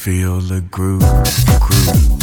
Feel the groove, groove,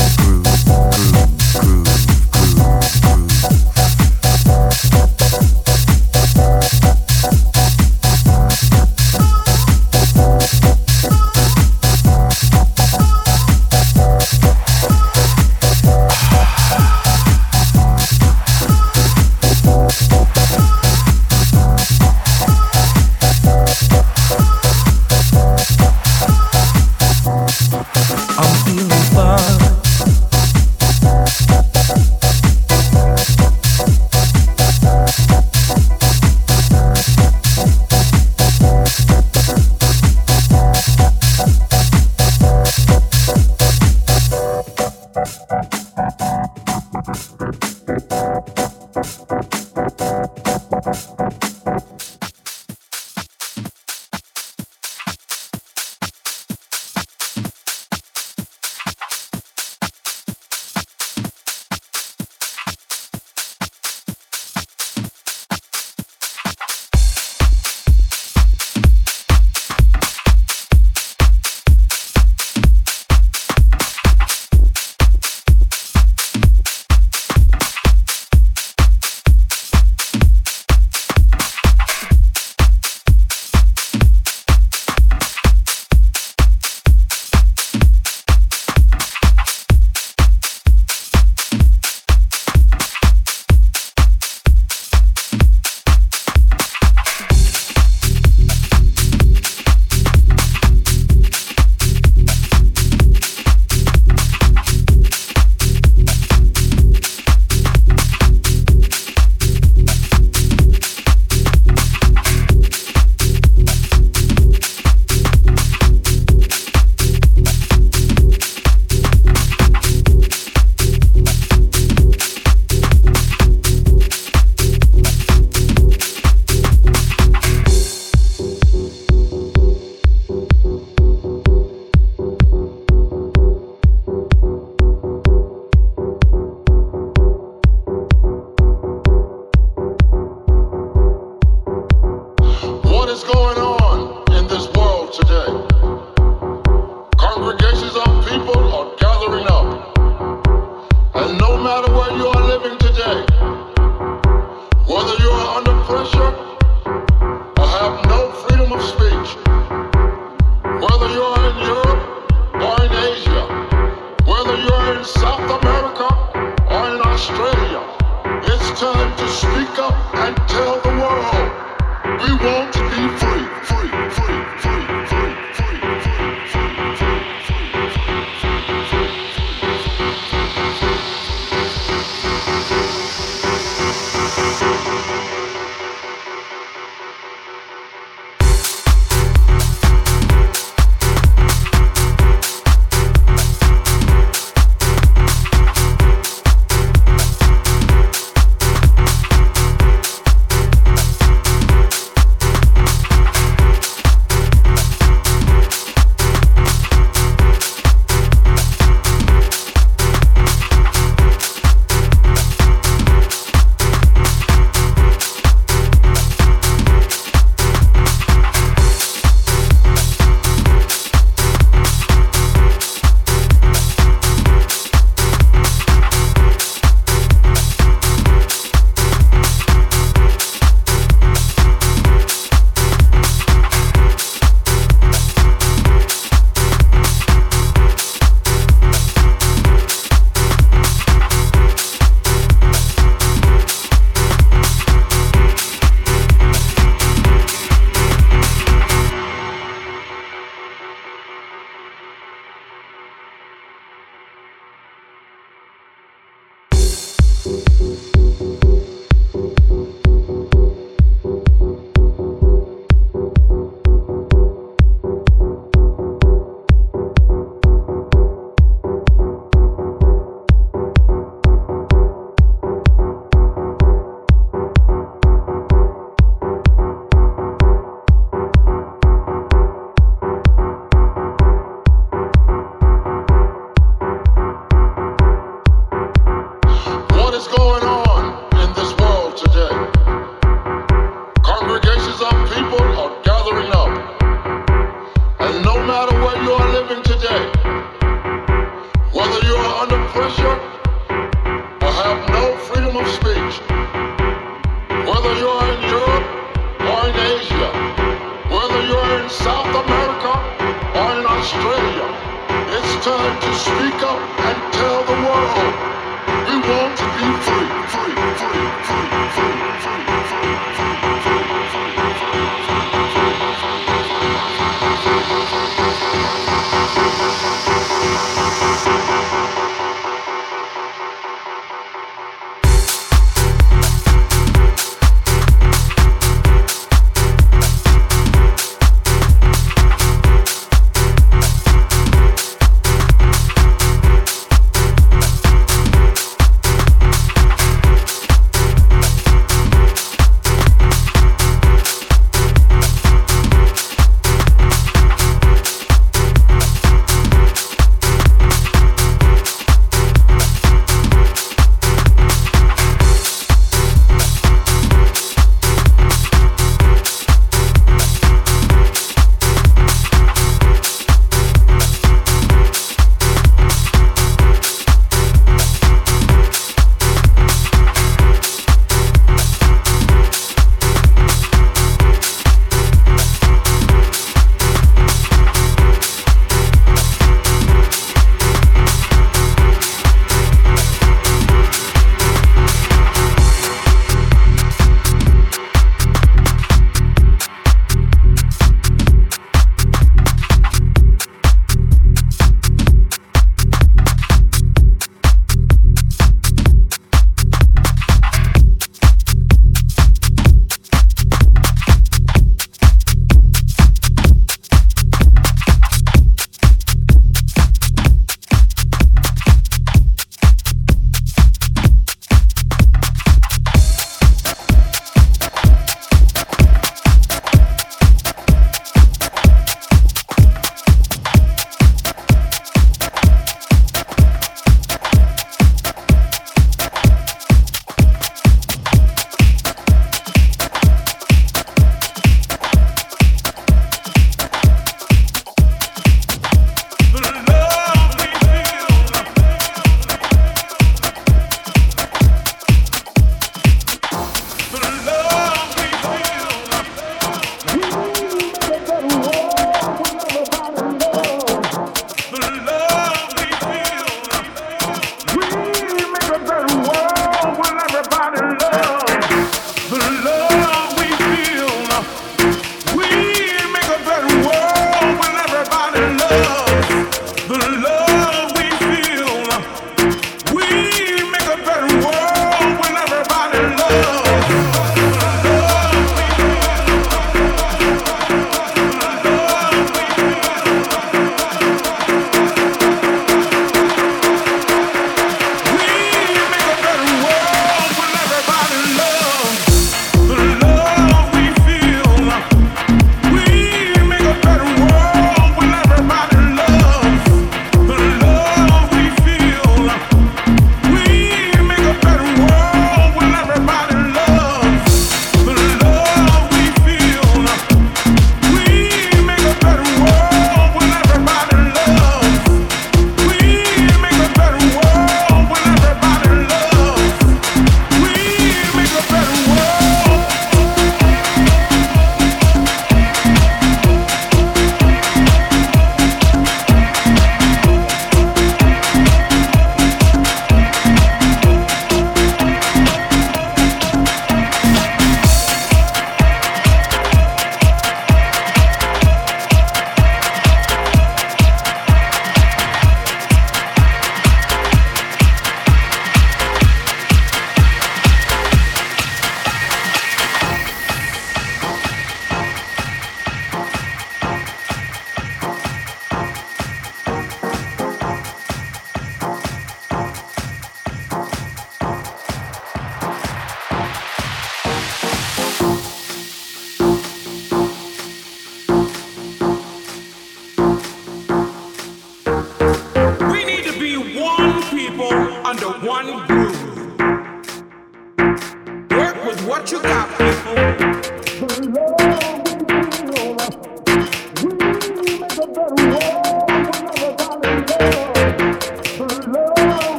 shut up.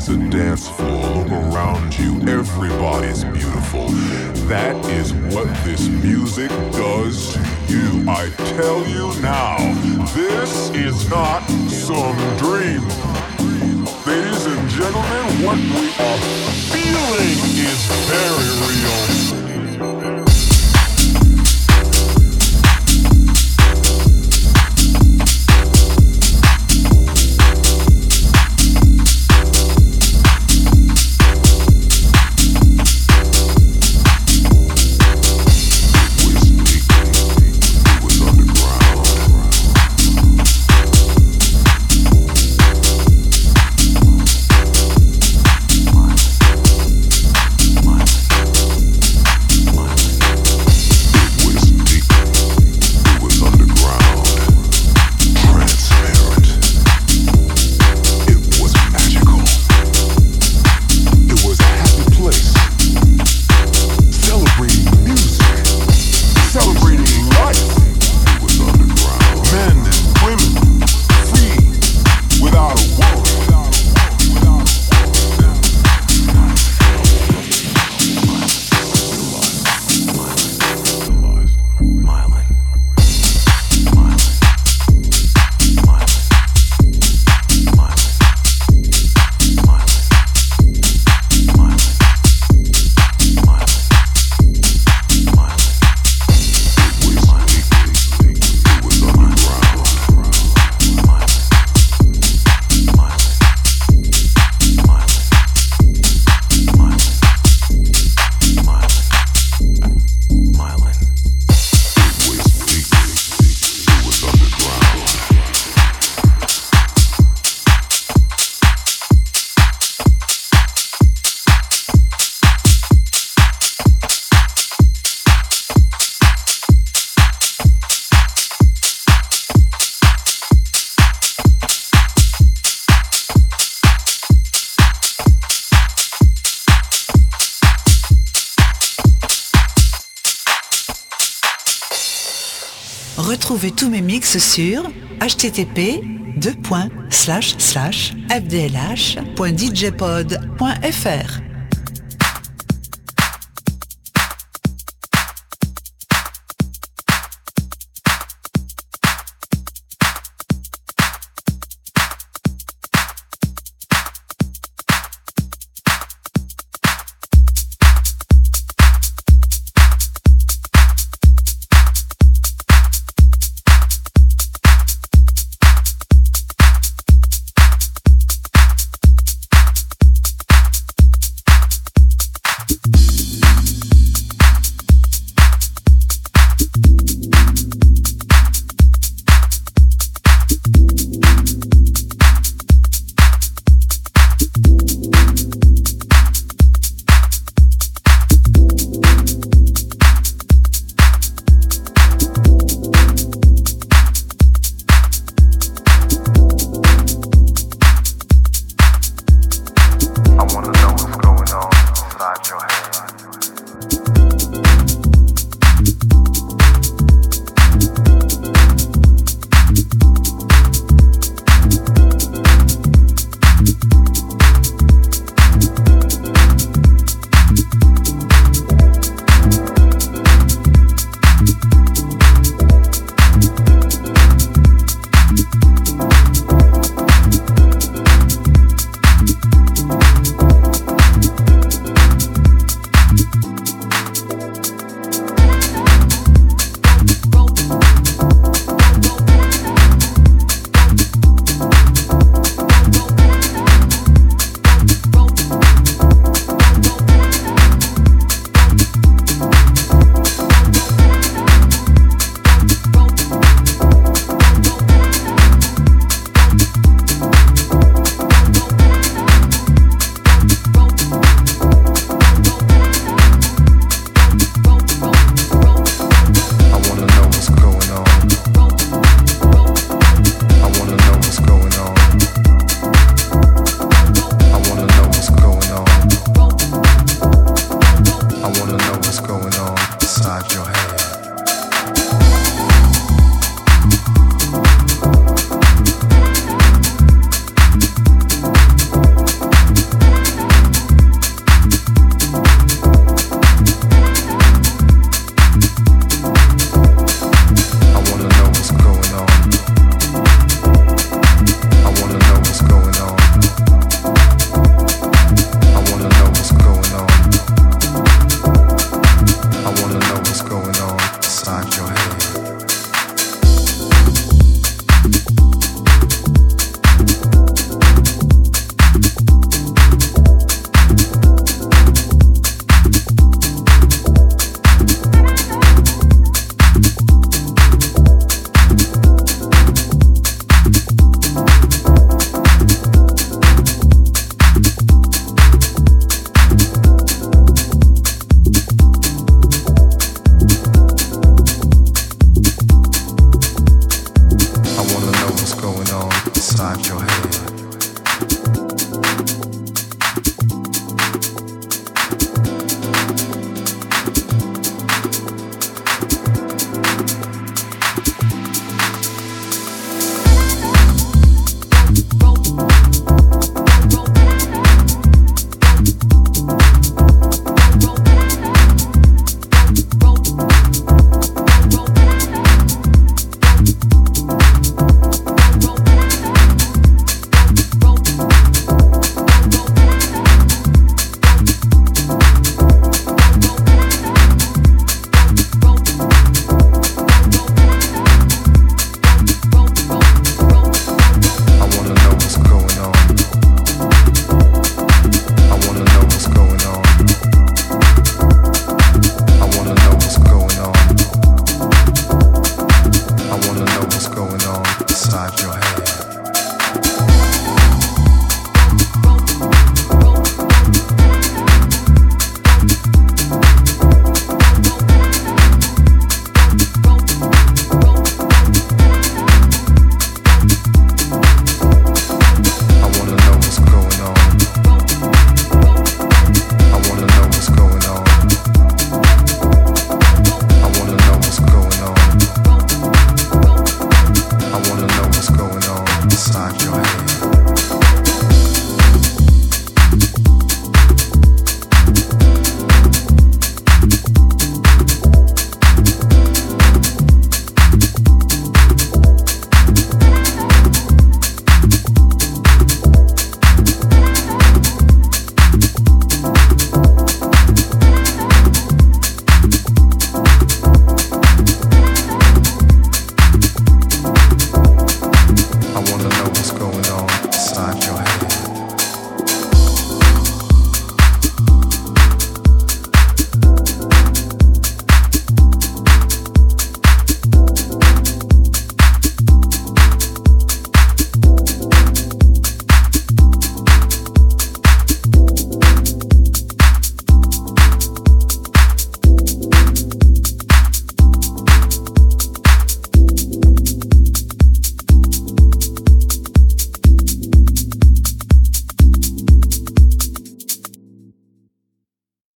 is a dance floor. Look around you, everybody's beautiful. That is what this music does to you. I tell you now, this is not some dream. Ladies and gentlemen, what we are feeling is very real. tous mes mix sur http://fdlh.djpod.fr.